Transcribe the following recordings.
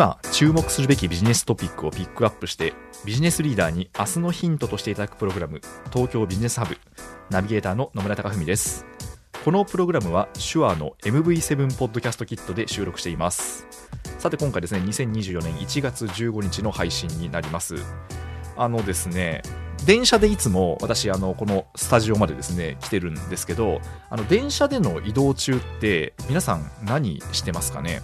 今注目するべきビジネストピックをピックアップしてビジネスリーダーに明日のヒントとしていただくプログラム東京ビジネスハブナビゲーターの野村貴文です。このプログラムは手話の MV7 ポッドキャストキットで収録しています。さて今回ですね2024年1月15日の配信になります。あのですね電車でいつも私あのこのスタジオまでですね来てるんですけどあの電車での移動中って皆さん何してますかね？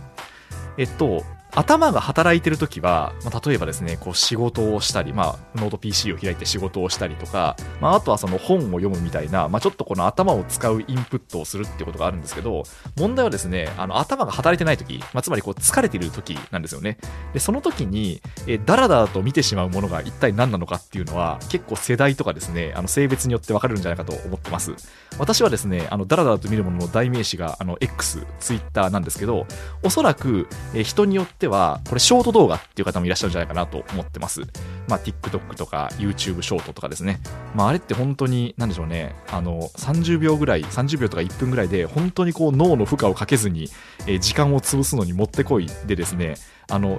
えっと頭が働いてる時は、まあ、例えばですね、こう仕事をしたり、まあ、ノート PC を開いて仕事をしたりとか、まあ、あとはその本を読むみたいな、まあ、ちょっとこの頭を使うインプットをするってことがあるんですけど、問題はですね、あの頭が働いてない時、まあ、つまりこう疲れている時なんですよね。で、その時に、えだらだらと見てしまうものが一体何なのかっていうのは、結構世代とかですね、あの性別によって分かれるんじゃないかと思ってます。私はですね、あのだらだらと見るものの代名詞があの X、Twitter なんですけど、おそらく、え人によっては、これショート動画っていう方もいらっしゃるんじゃないかなと思ってます。まあ、TikTok とか YouTube ショートとかですね。まあ、あれって本当に、なんでしょうね、あの、30秒ぐらい、30秒とか1分ぐらいで、本当にこう脳の負荷をかけずに、え、時間を潰すのにもってこいでですね、あの、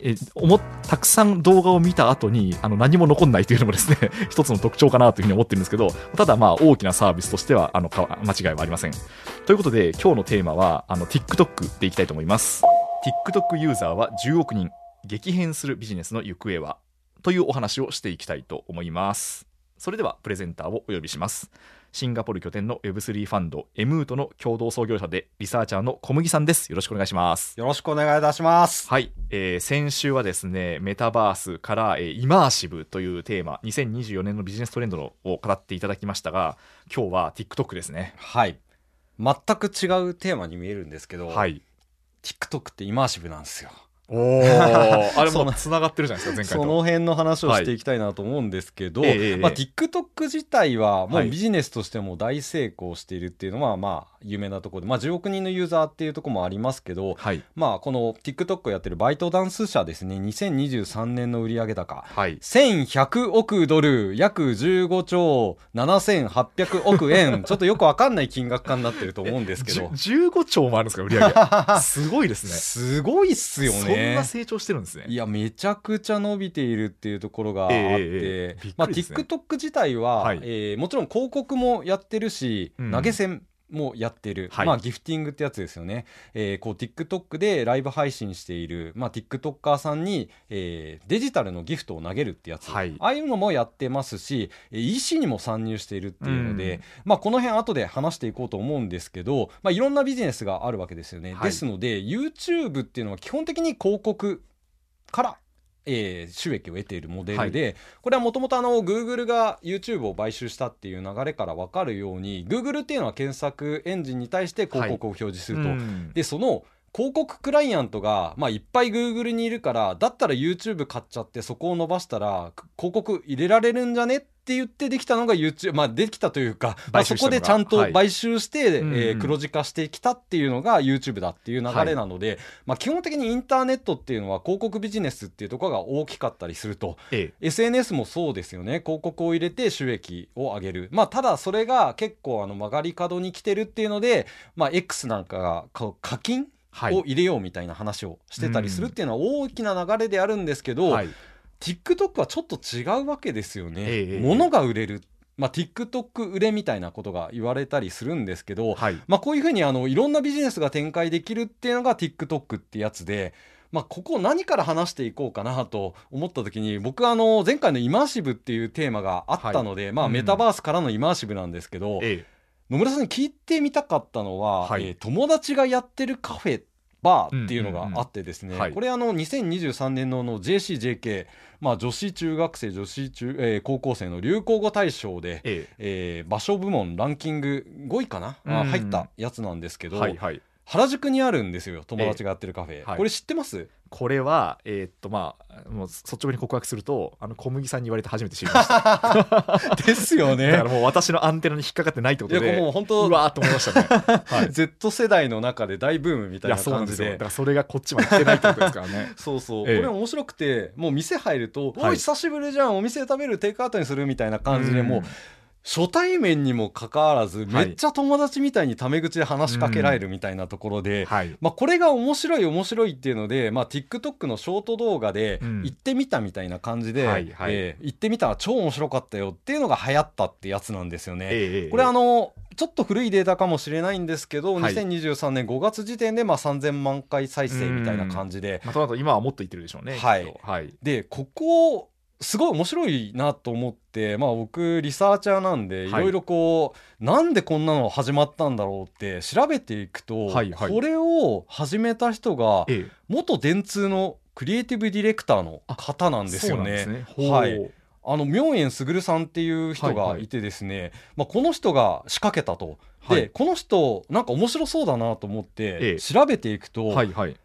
えおたくさん動画を見た後にあの何も残んないというのもですね 一つの特徴かなというふうに思ってるんですけどただまあ大きなサービスとしてはあの間違いはありませんということで今日のテーマはあの TikTok でいきたいと思います TikTok ユーザーは10億人激変するビジネスの行方は？というお話をしていきたいと思います。それではプレゼンターをお呼びします。シンガポール拠点の Web3 ファンドエムートの共同創業者でリサーチャーの小麦さんです。よろしくお願いします。よろしくお願いいたします。はい、えー、先週はですねメタバースから、えー、イマーシブというテーマ2024年のビジネストレンドを語っていただきましたが今日は TikTok ですね。はい。全く違うテーマに見えるんですけど、はい、TikTok ってイマーシブなんですよ。おお あれもつながってるじゃないですか前回その辺の話をしていきたいなと思うんですけど、はい、まあ、TikTok 自体はもうビジネスとしても大成功しているっていうのはまあ有名なところで、まあ、10億人のユーザーっていうところもありますけど、はい、まあ、この TikTok をやってるバイトダンス社ですね2023年の売上高、はい、1100億ドル約15兆7800億円。ちょっとよくわかんない金額化になってると思うんですけど。15兆もあるんですか売上すごいですね。すごいっすよね。そんな成長してるんですね。いやめちゃくちゃ伸びているっていうところがあって、えーね、まあ、TikTok 自体は、はい、えー、もちろん広告もやってるし、うん、投げ銭もやってる、はい、まあギフティングってやつですよね、えー、こう TikTok でライブ配信している、まあ、TikToker さんに、えー、デジタルのギフトを投げるってやつ、はい、ああいうのもやってますし EC にも参入しているっていうので、うん、まあ、この辺後で話していこうと思うんですけど、まあ、いろんなビジネスがあるわけですよね、はい、ですので YouTube っていうのは基本的に広告からえー、収益を得ているモデルで、はい、これはもともと Google が YouTube を買収したっていう流れから分かるように Google っていうのは検索エンジンに対して広告を表示すると。はい、でその広告クライアントが、まあ、いっぱい Google にいるからだったら YouTube 買っちゃってそこを伸ばしたら広告入れられるんじゃねって言ってできたのが YouTube、まあ、できたというか、まあ、そこでちゃんと買収して、はい、えー、黒字化してきたっていうのが YouTube だっていう流れなので、はい、まあ、基本的にインターネットっていうのは広告ビジネスっていうところが大きかったりすると、ええ、SNS もそうですよね。広告を入れて収益を上げる、まあ、ただそれが結構あの曲がり角に来てるっていうので、まあ、X なんかが課金を入れようみたいな話をしてたりするっていうのは大きな流れであるんですけど、はい TikTok はちょっと違うわけですよね。ええ、物が売れる。まあ、TikTok 売れみたいなことが言われたりするんですけど、はい、まあ、こういうふうにあのいろんなビジネスが展開できるっていうのが TikTok ってやつで。まあ、ここ何から話していこうかなと思った時に僕はあの前回のイマーシブっていうテーマがあったので、はい、まあ、メタバースからのイマーシブなんですけど、野村さんに聞いてみたかったのは、はい、えー、友達がやってるカフェっバーっていうのがあってですね、これあの2023年のの JCJK まあ、女子中学生女子中、えー、高校生の流行語大賞で、ええ。えー、場所部門ランキング5位かな、うん、入ったやつなんですけど、はいはい、原宿にあるんですよ友達がやってるカフェ、えー、これ知ってます、これはえー、っとまあもう率直に告白するとあの小麦さんに言われて初めて知りました。ですよね。だからもう私のアンテナに引っかかってないってことでいやもう本当うわーと思いましたね、はい、Z 世代の中で大ブームみたいな感じで。だからそれがこっちまで来てないってことですからね。そうそう、ええ、これ面白くてもう店入ると「はい、おい久しぶりじゃん。お店食べるテイクアウトにする」みたいな感じでもう、初対面にもかかわらず、めっちゃ友達みたいにタメ口で話しかけられるみたいなところで、はい、まあ、これが面白い面白いっていうので、まあ、TikTok のショート動画で行ってみたみたいな感じで、うんえー、行ってみたら超面白かったよっていうのが流行ったってやつなんですよね。えー、これあのちょっと古いデータかもしれないんですけど、はい、2023年5月時点でまあ3000万回再生みたいな感じで、まあ、と今はもっといってるでしょうね。はい、はい、でここすごい面白いなと思って、まあ、僕リサーチャーなんでい。ろいろこう、なんでこんなの始まったんだろうって調べていくと、はいはい、これを始めた人が元電通のクリエイティブディレクターの方なんですよね。ね。はい、あの明円卓さんっていう人がいてですね、はいはい、まあ、この人が仕掛けたと。で、はい、この人なんか面白そうだなと思って調べていくと、はいはい、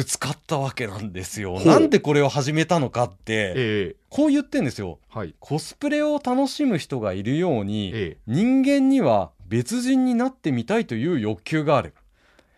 ぶつかったわけなんですよ。なんでこれを始めたのかって、えー、こう言ってんですよ、はい、コスプレを楽しむ人がいるように、えー、人間には別人になってみたいという欲求がある。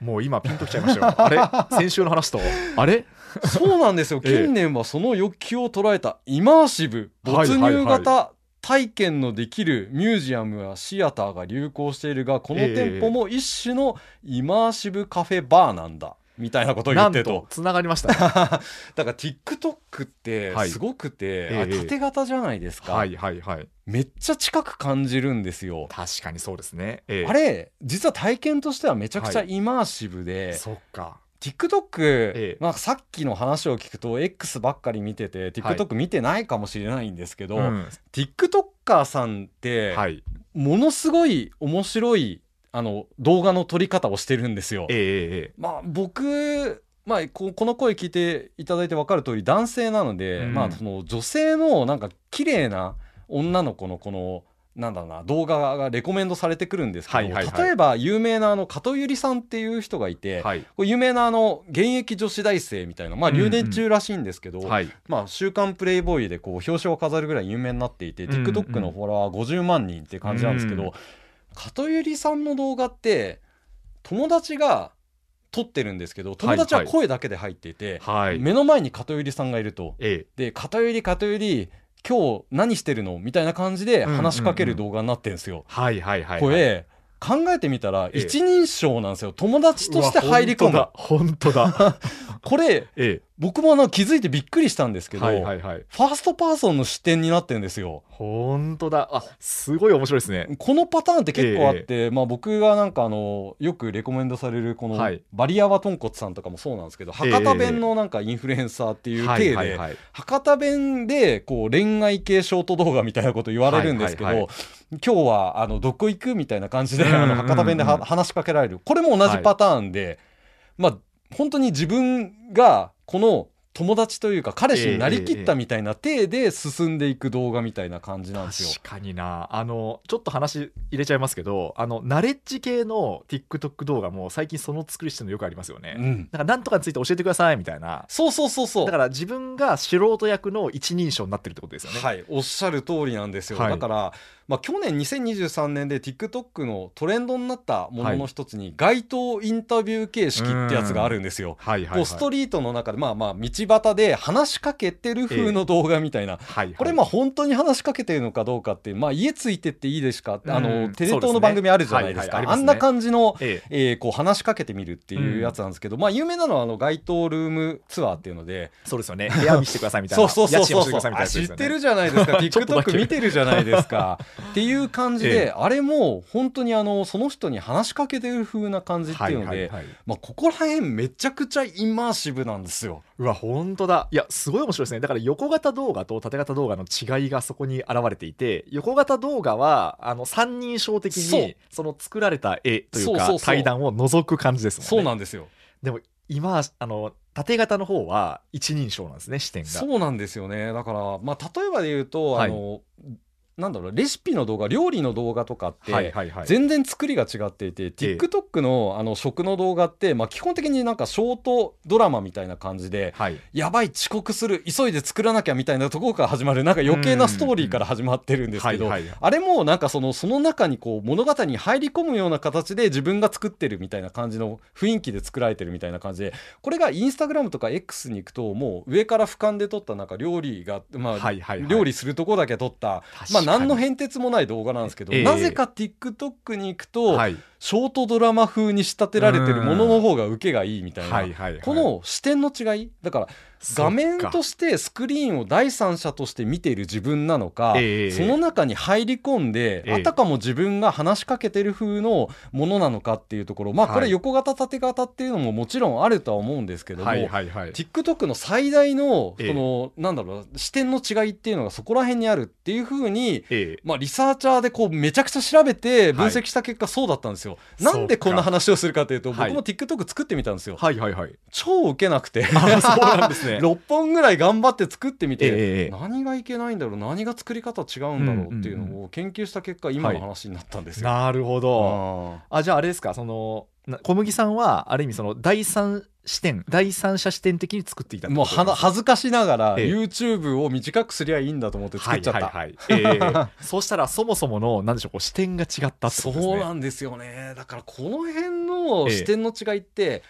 もう今ピンときちゃいましたよ。あれ？先週の話と？あれ？そうなんですよ。近年はその欲求を捉えたイマーシブ没入型体験のできるミュージアムやシアターが流行しているがこの店舗も一種のイマーシブカフェバーなんだ。みたいなことを言ってと。つながりました、ね、だから TikTok ってすごくて、はい、縦型じゃないですか、はいはいはい。めっちゃ近く感じるんですよ。確かにそうですね、えー、あれ実は体験としてはめちゃくちゃイマーシブで、はい、そっか。TikTok、ええ、まあ、さっきの話を聞くと X ばっかり見てて TikTok 見てないかもしれないんですけど、はいうん、TikToker さんって、はい、ものすごい面白いあの動画の撮り方をしてるんですよ。えー、まあ僕まあ、この声聞いていただいて分かる通り男性なので、うん、まあ、その女性のなんか綺麗な女の子のこのなんだろうな動画がレコメンドされてくるんですけど、はいはいはい、例えば有名なあの加藤ゆりさんっていう人がいて、はい、有名なあの現役女子大生みたいな、まあ、留年中らしいんですけど「うんうんまあ、週刊プレイボーイ」でこう表紙を飾るぐらい有名になっていて、うんうん、TikTok のフォロワー50万人って感じなんですけど、うんうん片寄さんの動画って友達が撮ってるんですけど友達は声だけで入っていて、はい。はい、目の前に片寄さんがいると、ええ、で片寄片寄今日何してるのみたいな感じで話しかける動画になってるんですよ。これ考えてみたら一人称なんですよ、友達として入り込む。本当だ。これ、ええ、僕もあの気づいてびっくりしたんですけど、はいはいはい、ファーストパーソンの視点になってるんですよ。本当だ。あすごい面白いですね。このパターンって結構あって、えまあ、僕がなんかあのよくレコメンドされるこの、バリアワ豚骨さんとかもそうなんですけど、博多弁のなんかインフルエンサーっていう体で、はいはいはい、博多弁でこう恋愛系ショート動画みたいなこと言われるんですけど、はいはいはい。今日はあのどこ行くみたいな感じで、あの博多弁で話しかけられる。これも同じパターンで、まあ本当に自分がこの友達というか彼氏になりきったみたいな体で進んでいく動画みたいな感じなんですよ。確かにな。あのちょっと話入れちゃいますけどあのナレッジ系の TikTok 動画も最近その作りしてるのよくありますよね。うん、だから何とかについて教えてくださいみたいな。そうそうそうそう。だから自分が素人役の一人称になってるってことですよね。はい。おっしゃる通りなんですよ、はい、だからまあ、去年2023年で TikTok のトレンドになったものの一つに、街頭インタビュー形式ってやつがあるんですよ。こうストリートの中でまあまあ道端で話しかけてる風の動画みたいな、えーはいはい、これまあ本当に話しかけてるのかどうかってまあ家ついてっていいですか？あのテレ東の番組あるじゃないですか、あんな感じの、ええ。ー、こう話しかけてみるっていうやつなんですけど、まあ有名なのはあの街頭ルームツアーっていうので。そうですよね。部屋見せてくださいみたいな。そうそうそうそう知ってるじゃないですか。TikTok 見てるじゃないですか っていう感感じで、ええ、あれも本当にあのその人に話しかけてる風な感じっていうので、まあ、ここら辺めちゃくちゃインマーシブなんですよ。うわ本当だ。いやすごい面白いですね。だから横型動画と縦型動画の違いがそこに現れていて横型動画はあの三人称的にその作られた絵というか対談を覗く感じですもんね。そうなんですよ。でも今あの縦型の方は一人称なんですね視点が。そうなんですよね。だからまあ例えばで言うと、はい、あのなんだろうレシピの動画料理の動画とかって全然作りが違っていて、TikTok のあの食の動画って、まあ、基本的になんかショートドラマみたいな感じで、はい、やばい遅刻する急いで作らなきゃみたいなところから始まるなんか余計なストーリーから始まってるんですけどあれもなんかそのその中にこう物語に入り込むような形で自分が作ってるみたいな感じの雰囲気で作られてるみたいな感じでこれがインスタグラムとか X に行くともう上から俯瞰で撮ったなんか料理が、まあ料理するとこだけ撮ったまあ何の変哲もない動画なんですけど、えー、なぜか TikTok に行くと、はい、ショートドラマ風に仕立てられてるものの方が受けがいいみたいな、はいはいはい、この視点の違い。だから画面としてスクリーンを第三者として見ている自分なのか、えー、その中に入り込んで、えー、あたかも自分が話しかけてる風のものなのかっていうところ。まあこれ横型縦型っていうのももちろんあるとは思うんですけども、はいはいはい、TikTok の最大のその、えー、なんだろう視点の違いっていうのがそこら辺にあるっていう風に、まあ、リサーチャーでこうめちゃくちゃ調べて分析した結果そうだったんですよ。はい、なんでこんな話をするかというと僕も TikTok 作ってみたんですよ。はいはいはい、超受けなくて。そうなんですね。6本ぐらい頑張って作ってみて、えー、何がいけないんだろう何が作り方違うんだろうっていうのを研究した結果、今の話になったんですよ。なるほど。あじゃああれですかその小麦さんはある意味その第三視点第三者視点的に作っていたもう恥ずかしながら、ええ、YouTube を短くすりゃいいんだと思って作っちゃった、はいはいはい。えー、そうしたらそもそものなんでしょうこう視点が違ったね。そうなんですよね。だからこの辺の視点の違いって、え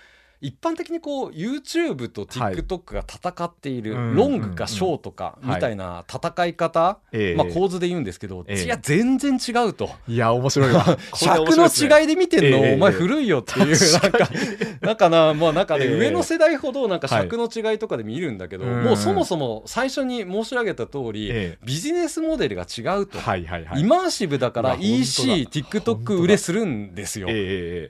一般的にこう YouTube と TikTok が戦っている、ロングかショートかみたいな戦い方、まあ、構図で言うんですけど、いや全然違うと。いや面白いわ。尺の違いで見てんの、お前古いよっていうなんかなんかなまあなんかね、上の世代ほどなんか尺の違いとかで見るんだけど、もうそもそも最初に申し上げた通り、ビジネスモデルが違うと、イマーシブだから ECTikTok 売れするんですよ。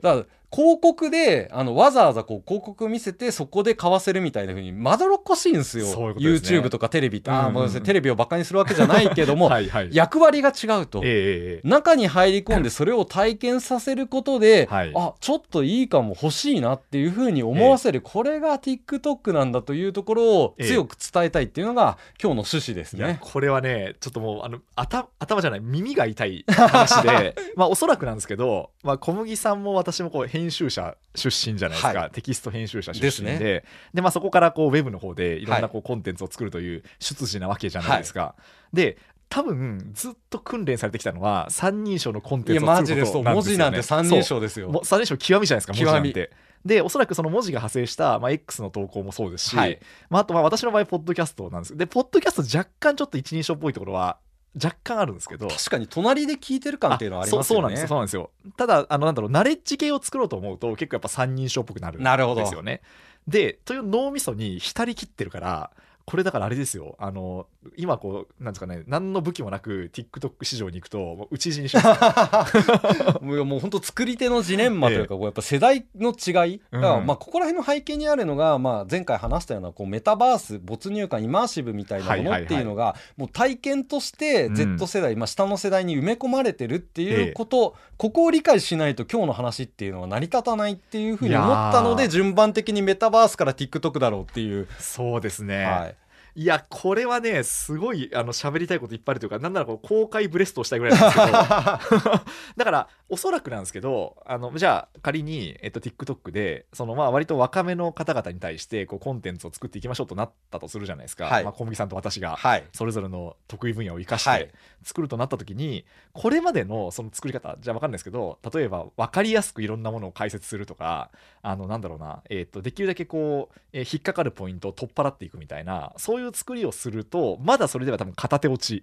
だから広告であのわざわざこう広告見せてそこで買わせるみたいなふうにまどろっこしいんですよ。ううす、ね、YouTube とかテレビって、うんうん、あもうテレビをバカにするわけじゃないけども はい、役割が違うと、えー、中に入り込んで それを体験させることで、はい、あちょっといいかも欲しいなっていうふうに思わせる、えー、これが TikTok なんだというところを強く伝えたいっていうのが、今日の趣旨ですね。これはねちょっともうあの頭頭じゃない耳が痛い話で まあおそらくなんですけど、まあ、小麦さんも私もこう編集者出身じゃないですか、はい、テキスト編集者出身で。で、ね、まあ、そこからこうウェブの方でいろんなこうコンテンツを作るという出自なわけじゃないですか。はい、で多分ずっと訓練されてきたのは三人称のコンテンツを作ることなんですよ、ね、文字なんて三人称ですよ。三人称極みじゃないですか文字なんて。でおそらくその文字が派生した、まあ、X の投稿もそうですし、はい、まあ、あとまあ私の場合ポッドキャストなんです。でポッドキャスト若干ちょっと一人称っぽいところは若干あるんですけど。確かに隣で聞いてる感っていうのはありますよね。そうなんですそうなんですよ。ただあのなんだろうナレッジ系を作ろうと思うと結構やっぱ三人称っぽくなるんですよね。でという脳みそに浸りきってるからこれだからあれですよ。あの今こうなんですかね何の武器もなく TikTok 市場に行くともう打ち死にします もうもう本当作り手のジレンマというか、ええ、こうやっぱ世代の違い、だからまあここら辺の背景にあるのが、まあ、前回話したようなこうメタバース没入感イマーシブみたいなものっていうのが、もう体験として Z 世代、うん、まあ、下の世代に埋め込まれてるっていうこと、え、ここを理解しないと今日の話っていうのは成り立たないっていうふうに思ったので順番的にメタバースから TikTok だろうっていう。そうですね、はいいやこれはねすごいあの喋りたいこといっぱいあるというかなんならこう公開ブレストしたいぐらいなんですけど。だからおそらくなんですけどあのじゃあ仮に、えっと、TikTok でそのまあ割と若めの方々に対してこうコンテンツを作っていきましょうとなったとするじゃないですか、はい、まあ、小麦さんと私がそれぞれの得意分野を生かして作るとなった時にこれまでのその作り方じゃあ分かんないですけど例えば分かりやすくいろんなものを解説するとかあのなんだろうな、えっとできるだけこう、えー、引っかかるポイントを取っ払っていくみたいなそういういう作りをするとまだそれでは多分片手落ち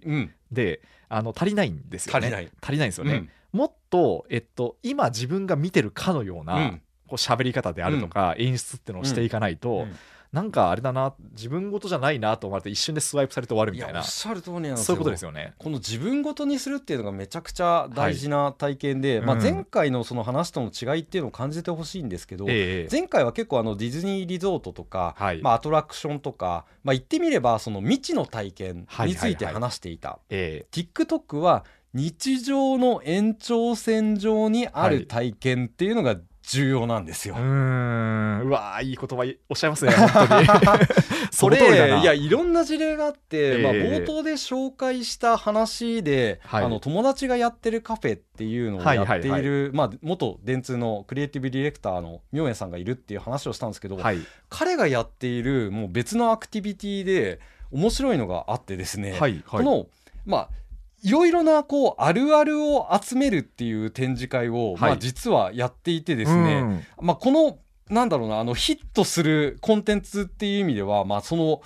で、うん、あの足りないんですよね。足りない。足りないんですよね、うん、もっと、えっと、今自分が見てるかのような、うん、こう喋り方であるとか、演出っていうのをしていかないと、なんかあれだな自分事じゃないなと思われて一瞬でスワイプされて終わるみたいな。おっしゃる通りなんですよ。そういうことですよね。この自分事にするっていうのがめちゃくちゃ大事な体験で、はい、まあ、前回のその話との違いっていうのを感じてほしいんですけど、前回は結構あのディズニーリゾートとか、はい、まあ、アトラクションとか、まあ、言ってみればその未知の体験について話していた、はいはいはい、TikTok は日常の延長線上にある体験っていうのが重要なんですよ。うん。うわいい言葉おっしゃいますね 本当に。それいやいろんな事例があって、えー、まあ、冒頭で紹介した話で、はい、あの友達がやってるカフェっていうのをやっている、はいはいはい、まあ、元電通のクリエイティブディレクターの明恵さんがいるっていう話をしたんですけど、はい、彼がやっているもう別のアクティビティで面白いのがあってですね、はいはい、このまあいろいろなこうあるあるを集めるっていう展示会を、はい、まあ、実はやっていてですね、うん、まあ、このなんだろうなあのヒットするコンテンツっていう意味では、まあ、その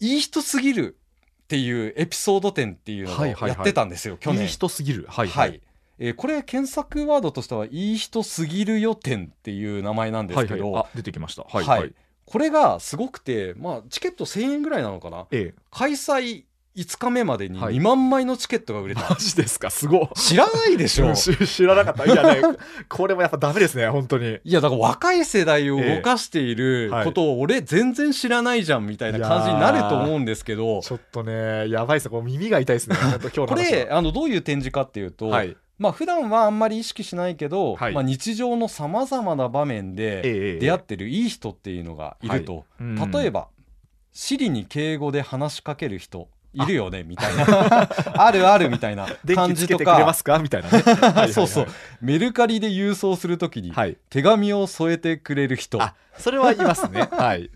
いい人すぎるっていうエピソード展っていうのをやってたんですよ、はいはいはい、去年。いい人すぎる、はい、はい、えー、これ検索ワードとしては「いい人すぎるよ展」っていう名前なんですけど、はいはい、出てきました、はい、はい、これがすごくて、まあ、チケット1000円ぐらいなのかな、ええ、開催5日目までに2万枚のチケットが売れた、マジですか？すご知らないでしょ。知らなかった。いやね これもやっぱダメですね本当に。いやだから若い世代を動かしていることを俺全然知らないじゃんみたいな感じになると思うんですけど。ちょっとねやばいですこう耳が痛いですね。今日これあのどういう展示かっていうと、はい。まあ普段はあんまり意識しないけど、はい、まあ、日常のさまざまな場面で出会ってるいい人っていうのがいると、例えば「シリに敬語で話しかける人」いるよねみたいな。あるあるみたいな感じとか。みたいなね。そうそう。メルカリで郵送するときに手紙を添えてくれる人、はい、それはいますね。はい。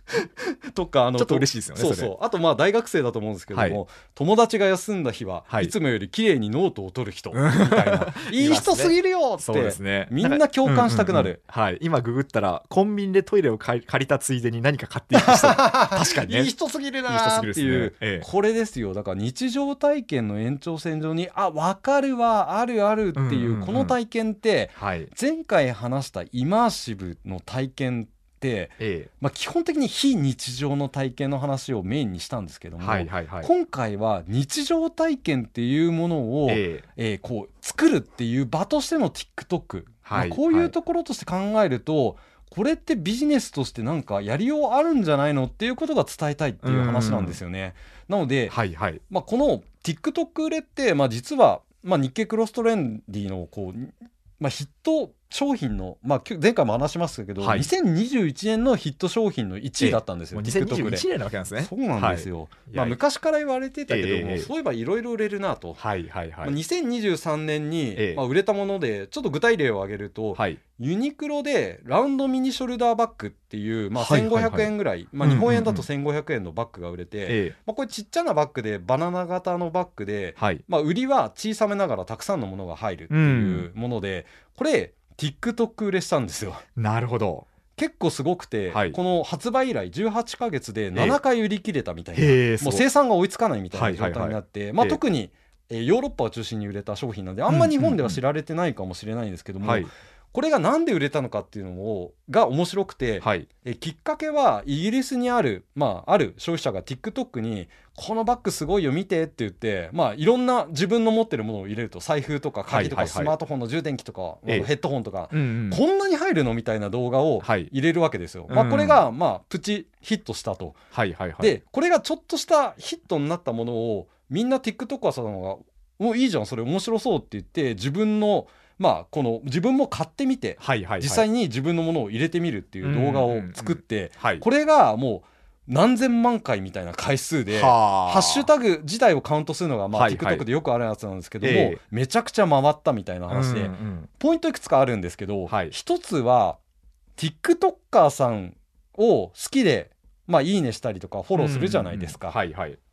とかあのちょっと嬉しいですよねそうそう。あとまあ大学生だと思うんですけども、はい、友達が休んだ日は、い、つもより綺麗にノートを取る人みたいな。いい人すぎるよって、ね、みんな共感したくなる、うんうんうん、はい。今ググったらコンビニでトイレを借りたついでに何か買っていく人。確かに、ね、いい人すぎるなっていう、ね。ええ、これですよだから日常体験の延長線上にあ分かるわあるあるっていう,、この体験って、はい、前回話したイマーシブの体験、ええ、まあ、基本的に非日常の体験の話をメインにしたんですけども、はいはい。はい、今回は日常体験っていうものを、ええ。ー、こう作るっていう場としての TikTok、はいまあ、こういうところとして考えると、はい。これってビジネスとしてなんかやりようあるんじゃないのっていうことが伝えたいっていう話なんですよね。なので、はいはい。まあ、この TikTok 売れって、まあ、実は、まあ、日経クロストレンディのこう、まあ、ヒット商品の、まあ、前回も話しましたけど、はい、2021年のヒット商品の1位だったんですよ、2021年なわけなんですね。そうなんですよ、はい、まあ、昔から言われてたけども、えー、そういえばいろいろ売れるなと、はいはいはい。まあ、2023年に、えー、まあ、売れたものでちょっと具体例を挙げると、はい、ユニクロでラウンドミニショルダーバッグっていう、まあ、1500円ぐらい、はい。はいはい、まあ、日本円だと1500円のバッグが売れて、うんうんうん、まあ、これちっちゃなバッグでバナナ型のバッグで、はい。まあ、売りは小さめながらたくさんのものが入るっていうもので、うん、これ TikTok 売れしたんですよ。なるほど。結構すごくて、はい、この発売以来18か月で7回売り切れたみたいな、えー、もう生産が追いつかないみたいな状態になって、まあ、特に、えー、ヨーロッパを中心に売れた商品なんであんま日本では知られてないかもしれないんですけども、うんうんうんこれが何で売れたのかっていうのをが面白くて、はい、えきっかけはイギリスにある、まあ、ある消費者が TikTok に「このバッグすごいよ見て」って言って、まあ、いろんな自分の持ってるものを入れると財布とか鍵とかスマートフォンの充電器とか、ヘッドホンとか、こんなに入るのみたいな動画を入れるわけですよ。まあ、これが、まあ、プチヒットしたと。でこれがちょっとしたヒットになったものをみんな TikToker さんが「もういいじゃんそれ面白そう」って言って自分のまあ、この自分も買ってみて、はいはいはい、実際に自分のものを入れてみるっていう動画を作って、これがもう何千万回みたいな回数でハッシュタグ自体をカウントするのが、まあ、はいはい、TikTok でよくあるやつなんですけども、えー、めちゃくちゃ回ったみたいな話で、うんうん、ポイントいくつかあるんですけど、はい、一つは TikToker さんを好きで、まあ、いいねしたりとかフォローするじゃないですか。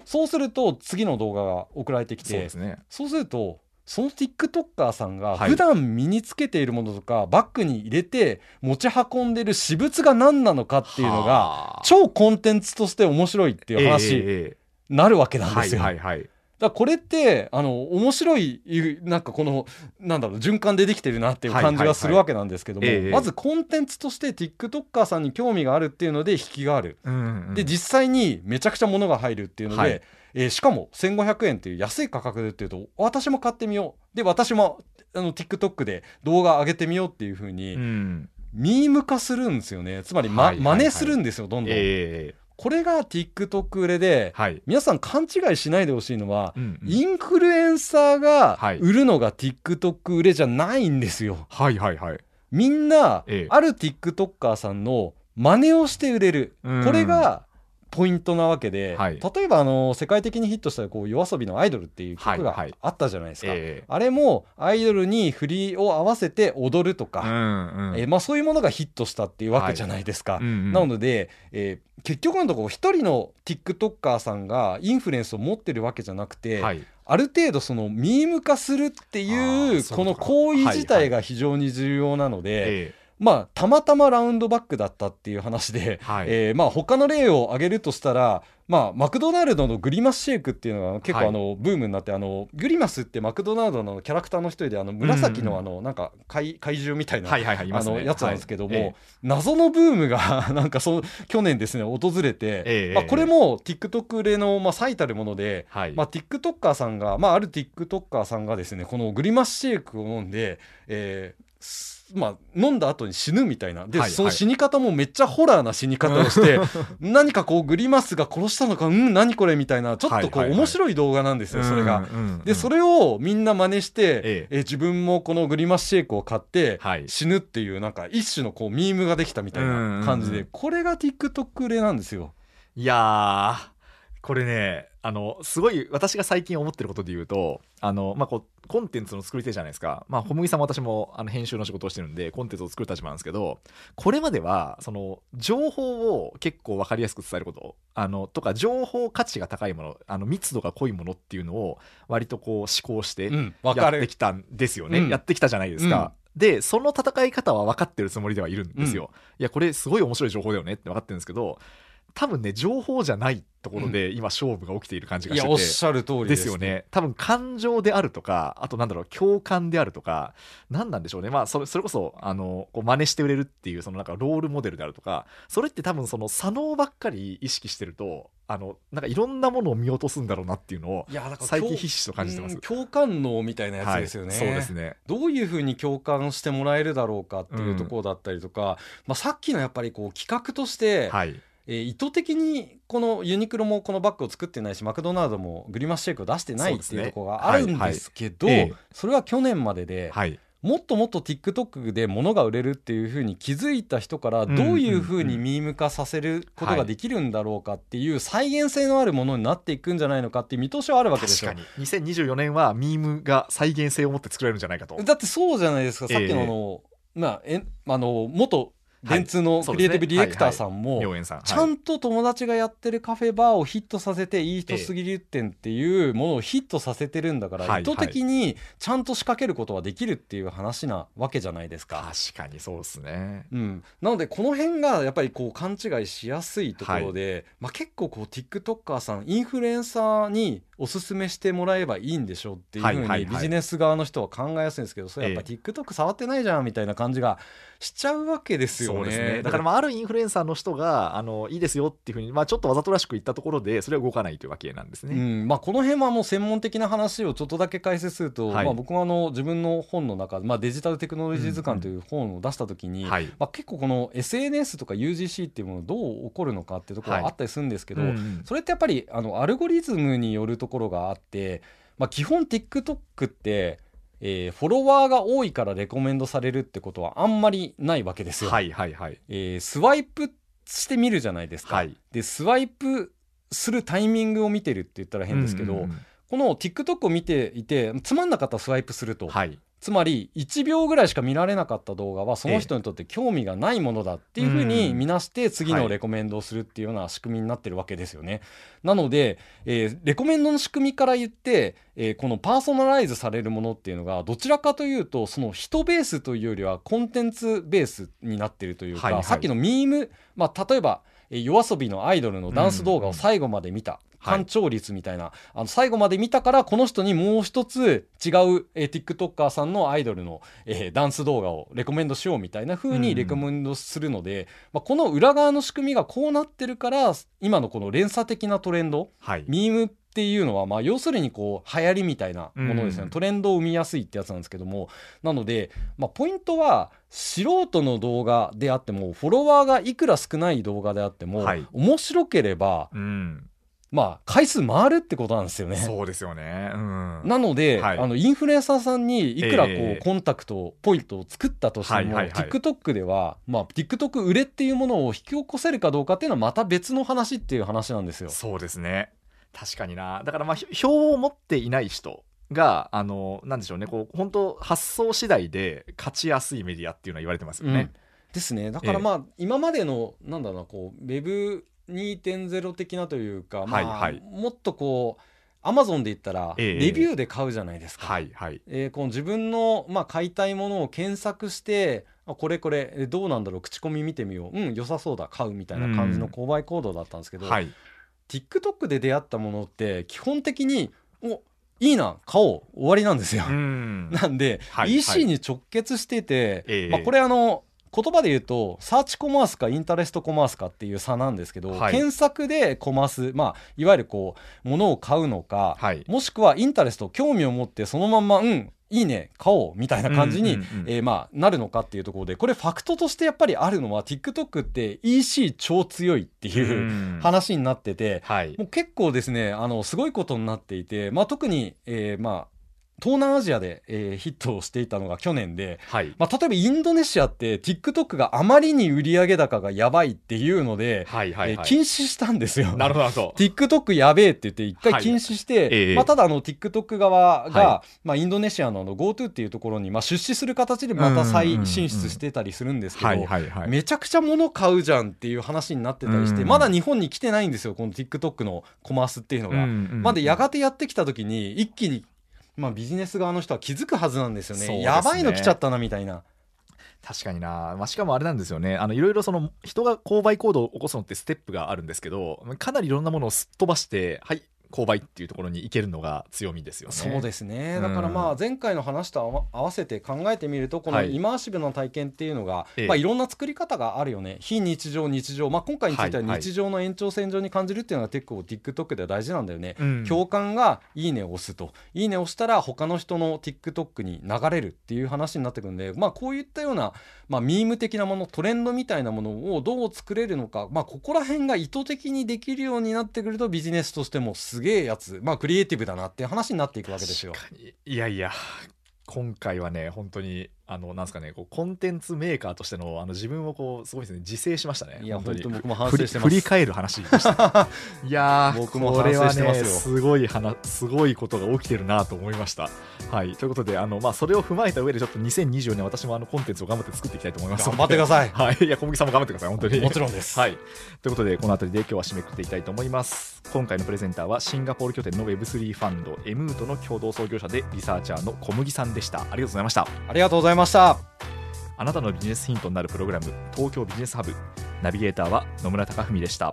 そうすると次の動画が送られてきてそう、ね,、するとその TikToker さんが普段身につけているものとか、はい、バッグに入れて持ち運んでる私物が何なのかっていうのが超コンテンツとして面白いっていう話になるわけなんですよ。はいはいはいだこれってあの面白いなんかこのなんだろう循環でできてるなっていう感じがするわけなんですけども、まずコンテンツとして TikToker さんに興味があるっていうので引きがある、うんうん、で実際にめちゃくちゃ物が入るっていうので、はい。えー、しかも1500円っていう安い価格でっていうと私も買ってみよう。で私もあの TikTok で動画上げてみようっていうふうに、ん、ミーム化するんですよね。つまり、まはいはいはい、真似するんですよどんどん。えーこれが TikTok 売れで、はい、皆さん勘違いしないでほしいのは、うんうん、インフルエンサーが売るのが TikTok 売れじゃないんですよ。はいはいはい。みんな、ええ、ある TikToker さんの真似をして売れる、これがポイントなわけで、はい、例えばあの世界的にヒットしたこう夜遊びの「アイドル」っていう曲があったじゃないですか、はいはいえ。ー、あれもアイドルに振りを合わせて踊るとか、うんうん、えー、まあ、そういうものがヒットしたっていうわけじゃないですか、はいうんうん、なので、えー、結局のところ一人の TikToker さんがインフルエンスを持ってるわけじゃなくて、はい、ある程度そのミーム化するっていうこの行為自体が非常に重要なので。まあ、たまたまラウンドバックだったっていう話で、はい。えーまあ、他の例を挙げるとしたら、まあ、マクドナルドのグリマスシェイクっていうのが結構あの、はい、ブームになってあのグリマスってマクドナルドのキャラクターの一人であの紫のあの、なんか怪怪獣みたいな、はいはいはいあのやつなんですけども、はい。謎のブームが なんかそう去年ですね訪れて、えー、まあ、これも TikTok 例の、まあ、最たるもので、はい、まあ、TikToker さんが、まあ、ある TikToker さんがですねこのグリマスシェイクを飲んで、えー、まあ、飲んだ後に死ぬみたいな。で、はい、その死に方もめっちゃホラーな死に方をして 何かこうグリマスが殺したのかうん何これみたいなちょっとこう面白い動画なんですよ、それが。でそれをみんな真似して、ええ。自分もこのグリマスシェイクを買って、死ぬっていうなんか一種のこうミームができたみたいな感じで、これが TikTok 例なんですよ。いやこれねあのすごい私が最近思ってることで言うとあの、まあ、こうコンテンツの作り手じゃないですか、まあ、小麦さんも私もあの編集の仕事をしてるんでコンテンツを作る立場なんですけどこれまではその情報を結構分かりやすく伝えることあのとか情報価値が高いものあの密度が濃いものっていうのを割とこう思考してやってきたんですよね、うん、やってきたじゃないですか。うん。でその戦い方は分かってるつもりではいるんですよ。うん、いやこれすごい面白い情報だよねって分かってるんですけど多分ね情報じゃないところで今勝負が起きている感じがしてて、うん、おっしゃる通りです。よね。多分感情であるとかあとなんだろう共感であるとか何なんでしょうね。まあそれそれこそあのこう真似して売れるっていうそのなんかロールモデルであるとかそれって多分その左脳ばっかり意識してるとあのなんかいろんなものを見落とすんだろうなっていうのを最近必死と感じてます。共感脳みたいなやつですよね、はい、そうですね。どういうふうに共感してもらえるだろうかっていうところだったりとか、うん、まあ、さっきのやっぱりこう企画として、はいえー、意図的にこのユニクロもこのバッグを作ってないしマクドナルドもグリマスシェイクを出してないっていうところがあるんですけど、それは去年までで、はい、もっともっと TikTok で物が売れるっていうふうに気づいた人からどういうふうにミーム化させることができるんだろうかっていう再現性のあるものになっていくんじゃないのかっていう見通しはあるわけですよ。確かに。2024年はミームが再現性を持って作れるんじゃないかと。だってそうじゃないですか、さっきのあの、まあ、えあの元電通のクリエイティブディレクターさんもちゃんと友達がやってるカフェバーをヒットさせていい人すぎる店っていうものをヒットさせてるんだから意図的にちゃんと仕掛けることはできるっていう話なわけじゃないですか。確かにそうですね、うん、なのでこの辺がやっぱりこう勘違いしやすいところで、まあ、結構こう TikToker さんインフルエンサーにおすすめしてもらえばいいんでしょうっていうふうにビジネス側の人は考えやすいんですけどそれやっぱ TikTok 触ってないじゃんみたいな感じがしちゃうわけですよね。ね。だからまああるインフルエンサーの人があのいいですよっていうふうに、まあ、ちょっとわざとらしく言ったところでそれは動かないというわけなんですね。うん。まあ、この辺はもう専門的な話をちょっとだけ解説すると、はい、まあ、僕はあの自分の本の中、まあ、デジタルテクノロジー図鑑という本を出した時に、うん。うん、まあ、結構この SNS とか UGC っていうものどう起こるのかっていうところがあったりするんですけど、はいうんうん、それってやっぱりあのアルゴリズムによるところがあって。まあ、基本 TikTok って、えー、フォロワーが多いからレコメンドされるってことはあんまりないわけですよ。はいはいはい。えー、スワイプしてみるじゃないですか。はい、でスワイプするタイミングを見てるって言ったら変ですけど、うんうんうん、この TikTok を見ていてつまんなかったらスワイプすると。はいつまり1秒ぐらいしか見られなかった動画はその人にとって興味がないものだっていうふうに見なして次のレコメンドをするっていうような仕組みになってるわけですよね。なので、えー、レコメンドの仕組みから言って、えー、このパーソナライズされるものっていうのがどちらかというとその人ベースというよりはコンテンツベースになってるというか、はいはい、さっきのミーム、まあ、例えば夜遊びのアイドルのダンス動画を最後まで見た、干潮率みたいな、はい、あの最後まで見たからこの人にもう一つ違う、えー、TikToker さんのアイドルの、えー、ダンス動画をレコメンドしようみたいな風にレコメンドするので、うん、まあ、この裏側の仕組みがこうなってるから今のこの連鎖的なトレンド、はい、ミームっていうのは、まあ、要するにこう流行りみたいなものですね、うん、トレンドを生みやすいってやつなんですけども。なので、まあ、ポイントは素人の動画であってもフォロワーがいくら少ない動画であっても、はい、面白ければ、うんまあ回数回るってことなんですよね。そうですよね、うん、なので、はい、あのインフルエンサーさんにいくらこう、えー、コンタクトポイントを作ったとしても、はいはいはい、TikTok では、まあ、TikTok 売れっていうものを引き起こせるかどうかっていうのはまた別の話っていう話なんですよ。そうですね。確かにな。だからまあ票を持っていない人があのなんでしょうね。こう本当発想次第で勝ちやすいメディアっていうのは言われてますよね。うん、ですね。だからまあ、えー、今までのなんだろうなこうウェブ2.0的なというか、まあ、はいはい、もっとこうアマゾンで言ったら、レビューで買うじゃないですか。はいはい。えー、この自分の、まあ、買いたいものを検索してあこれこれどうなんだろう？口コミ見てみよう。うん良さそうだ。買うみたいな感じの購買行動だったんですけど、はい、TikTok で出会ったものって基本的においいな買おう。終わりなんですよ。なんで、はい、EC に直結してて、はい、まあ、これあの言葉で言うとサーチコマースかインタレストコマースかっていう差なんですけど、はい、検索でコマース、まあ、いわゆるこう物を買うのか、はい、もしくはインタレスト興味を持ってそのまんまうんいいね買おうみたいな感じに、えまあ、なるのかっていうところでこれファクトとしてやっぱりあるのは TikTok って EC 超強いっていう話になってて、はい、もう結構ですねあのすごいことになっていて、まあ、特に、えー、まあ東南アジアで、えー、ヒットをしていたのが去年で、はい、まあ、例えばインドネシアって TikTok があまりに売上高がやばいっていうので、はいはいはい、えー、禁止したんですよ。なるほど。TikTok やべえって言って一回禁止して、はい、まあ、ただあの TikTok 側が、はい、まあ、インドネシアのの GoTo っていうところに、まあ、出資する形でまた再進出してたりするんですけど、めちゃくちゃ物買うじゃんっていう話になってたりして、まだ日本に来てないんですよこの TikTok のコマースっていうのが。まだやがてやってきた時に一気にまあ、ビジネス側の人は気づくはずなんですよね、ね、やばいの来ちゃったなみたいな。確かにな、まあ、しかもあれなんですよね。あのいろいろその人が購買行動を起こすのってステップがあるんですけどかなりいろんなものをすっ飛ばしてはい購買っていうところに行けるのが強みですよね。そうですね。だからまあ前回の話と合わせて考えてみるとこのイマーシブな体験っていうのが、はい、まあ、いろんな作り方があるよね。非日常日常、まあ、今回については日常の延長線上に感じるっていうのが結構 TikTok では大事なんだよね、うん、共感がいいねを押すと。いいねを押したら他の人の TikTok に流れるっていう話になってくるんで、まあ、こういったような、まあ、ミーム的なものトレンドみたいなものをどう作れるのか、まあ、ここら辺が意図的にできるようになってくるとビジネスとしてもすげえやつ、まあ、クリエイティブだなっていう話になっていくわけですよ。いやいや今回はね本当にあのなんですかねこうコンテンツメーカーとしてのあの自分をこうすごいですね自制しましたねいや本当に。僕も反省してます。振り返る話でした。いや僕も反省してますよ、ね、すごい話すごいことが起きてるなと思いました。はい。ということであのまあそれを踏まえた上でちょっと2024年私もあのコンテンツを頑張って作っていきたいと思います頑張ってください。はい。いや小麦さんも頑張ってください本当に。もちろんです。はい。ということでこの辺りで今日は締めくくっていきたいと思います。今回のプレゼンターはシンガポール拠点の Web3 ファンドエムートの共同創業者でリサーチャーの小麦さんでした。ありがとうございました。ありがとうございました。あなたのビジネスヒントになるプログラム東京ビジネスハブ。ナビゲーターは野村貴文でした。